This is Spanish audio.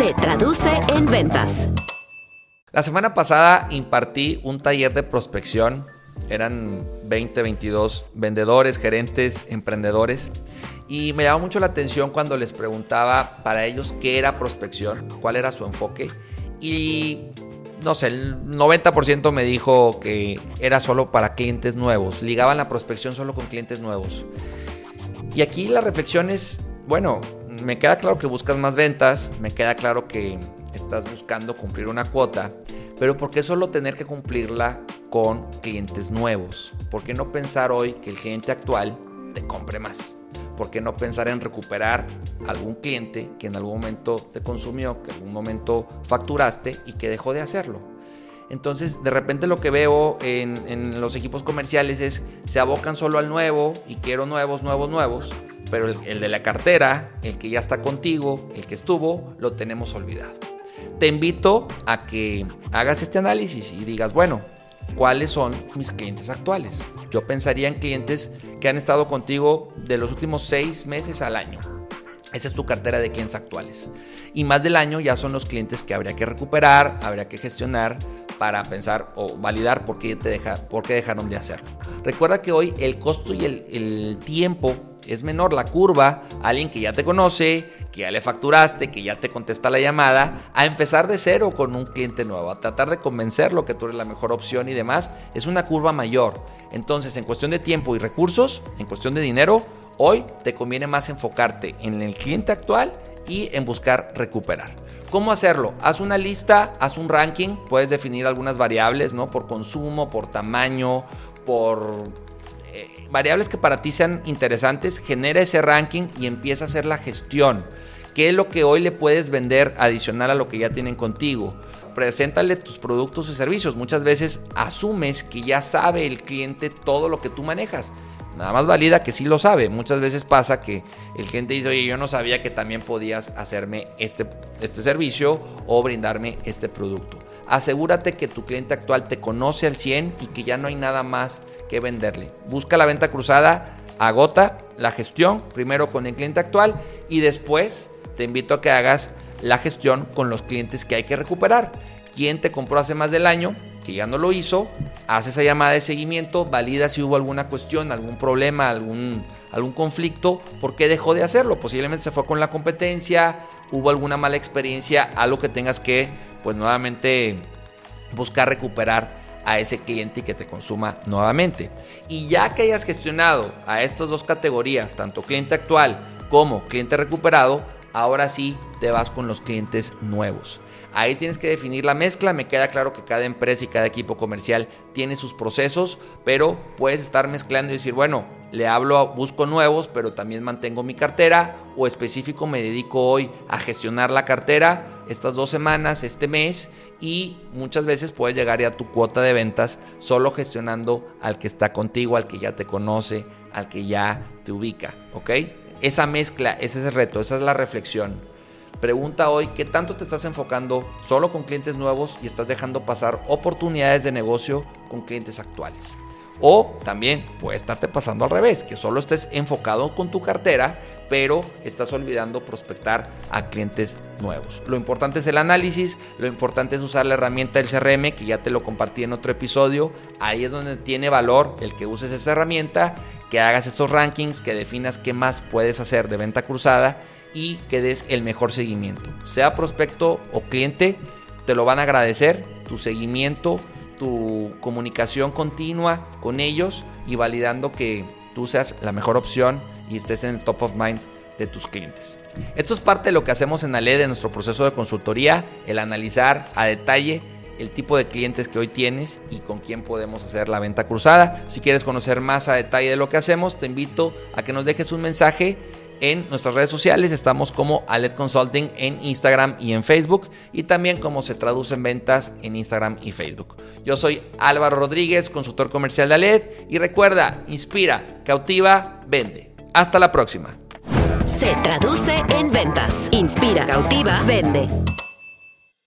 se traduce en ventas. La semana pasada impartí un taller de prospección. Eran 20, 22 vendedores, gerentes, emprendedores. Y me llamó mucho la atención cuando les preguntaba para ellos qué era prospección, cuál era su enfoque. Y no sé, el 90% me dijo que era solo para clientes nuevos. Ligaban la prospección solo con clientes nuevos. Y aquí la reflexión es, bueno, me queda claro que buscas más ventas, me queda claro que estás buscando cumplir una cuota, pero ¿por qué solo tener que cumplirla con clientes nuevos? ¿Por qué no pensar hoy que el cliente actual te compre más? ¿Por qué no pensar en recuperar algún cliente que en algún momento te consumió, que en algún momento facturaste y que dejó de hacerlo? Entonces, de repente lo que veo en, los equipos comerciales es se abocan solo al nuevo y quiero nuevos, nuevos, nuevos, pero el, de la cartera, el que ya está contigo, el que estuvo, lo tenemos olvidado. Te invito a que hagas este análisis y digas, bueno, ¿cuáles son mis clientes actuales? Yo pensaría en clientes que han estado contigo de los últimos seis meses al año. Esa es tu cartera de clientes actuales. Y más del año ya son los clientes que habría que recuperar, habría que gestionar para pensar o validar por qué, te deja, por dejaron de hacerlo. Recuerda que hoy el costo y el tiempo es menor la curva, alguien que ya te conoce, que ya le facturaste, que ya te contesta la llamada, a empezar de cero con un cliente nuevo, a tratar de convencerlo que tú eres la mejor opción y demás, es una curva mayor. Entonces, en cuestión de tiempo y recursos, en cuestión de dinero, hoy te conviene más enfocarte en el cliente actual y en buscar recuperar. ¿Cómo hacerlo? Haz una lista, haz un ranking, puedes definir algunas variables, ¿no? Por consumo, por tamaño, por eh, variables que para ti sean interesantes, genera ese ranking y empieza a hacer la gestión. ¿Qué es lo que hoy le puedes vender adicional a lo que ya tienen contigo? Preséntale tus productos y servicios. Muchas veces asumes que ya sabe el cliente todo lo que tú manejas. Nada más valida que sí lo sabe. Muchas veces pasa que el cliente dice, oye, yo no sabía que también podías hacerme este, este servicio o brindarme este producto. Asegúrate que tu cliente actual te conoce al 100 y que ya no hay nada más que venderle. Busca la venta cruzada, agota la gestión, primero con el cliente actual y después te invito a que hagas la gestión con los clientes que hay que recuperar. ¿Quién te compró hace más del año? que ya no lo hizo, hace esa llamada de seguimiento, valida si hubo alguna cuestión, algún problema, algún, algún conflicto, por qué dejó de hacerlo. Posiblemente se fue con la competencia, hubo alguna mala experiencia, algo que tengas que, pues nuevamente, buscar recuperar a ese cliente y que te consuma nuevamente. Y ya que hayas gestionado a estas dos categorías, tanto cliente actual como cliente recuperado, ahora sí te vas con los clientes nuevos. Ahí tienes que definir la mezcla. Me queda claro que cada empresa y cada equipo comercial tiene sus procesos, pero puedes estar mezclando y decir, bueno, le hablo, busco nuevos, pero también mantengo mi cartera o específico me dedico hoy a gestionar la cartera estas dos semanas, este mes y muchas veces puedes llegar ya a tu cuota de ventas solo gestionando al que está contigo, al que ya te conoce, al que ya te ubica, ¿ok? Esa mezcla, ese es el reto, esa es la reflexión. Pregunta hoy qué tanto te estás enfocando solo con clientes nuevos y estás dejando pasar oportunidades de negocio con clientes actuales. O también puede estarte pasando al revés, que solo estés enfocado con tu cartera, pero estás olvidando prospectar a clientes nuevos. Lo importante es el análisis, lo importante es usar la herramienta del CRM, que ya te lo compartí en otro episodio. Ahí es donde tiene valor el que uses esa herramienta, que hagas estos rankings, que definas qué más puedes hacer de venta cruzada y que des el mejor seguimiento. Sea prospecto o cliente, te lo van a agradecer, tu seguimiento, tu comunicación continua con ellos y validando que tú seas la mejor opción y estés en el top of mind de tus clientes. Esto es parte de lo que hacemos en ALE de nuestro proceso de consultoría, el analizar a detalle el tipo de clientes que hoy tienes y con quién podemos hacer la venta cruzada. Si quieres conocer más a detalle de lo que hacemos, te invito a que nos dejes un mensaje en nuestras redes sociales. Estamos como Aled Consulting en Instagram y en Facebook y también como se traduce en ventas en Instagram y Facebook. Yo soy Álvaro Rodríguez, consultor comercial de Aled y recuerda, inspira, cautiva, vende. Hasta la próxima. Se traduce en ventas. Inspira, cautiva, vende.